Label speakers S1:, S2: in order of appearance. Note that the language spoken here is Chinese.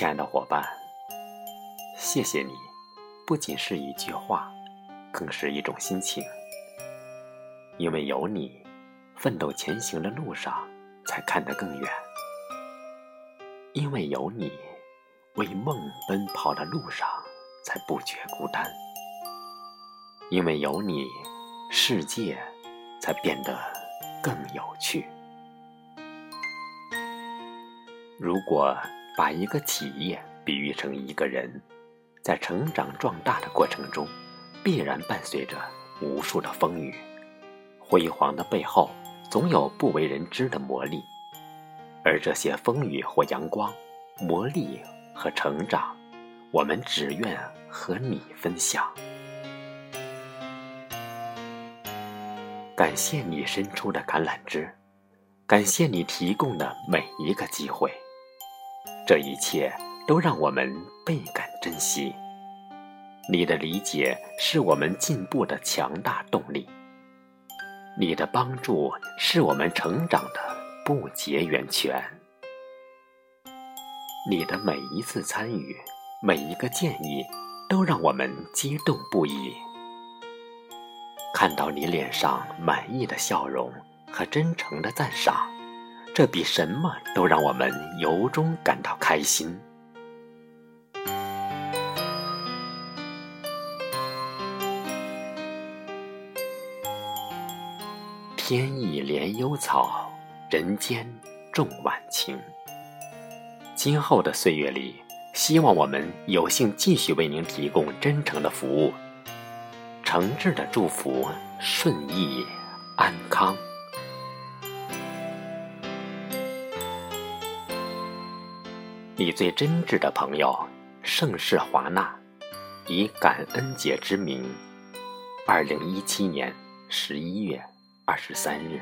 S1: 亲爱的伙伴，谢谢你，不仅是一句话，更是一种心情。因为有你，奋斗前行的路上才看得更远；因为有你，为梦奔跑的路上才不觉孤单；因为有你，世界才变得更有趣。如果把一个企业比喻成一个人，在成长壮大的过程中，必然伴随着无数的风雨。辉煌的背后，总有不为人知的磨砺，而这些风雨或阳光、磨砺和成长，我们只愿和你分享。感谢你伸出的橄榄枝，感谢你提供的每一个机会。这一切都让我们倍感珍惜。你的理解是我们进步的强大动力，你的帮助是我们成长的不竭源泉。你的每一次参与，每一个建议，都让我们激动不已。看到你脸上满意的笑容和真诚的赞赏。这比什么都让我们由衷感到开心。天意怜幽草，人间重晚晴。今后的岁月里，希望我们有幸继续为您提供真诚的服务，诚挚的祝福顺意安康。你最真挚的朋友盛世华纳，以感恩节之名，二零一七年十一月二十三日。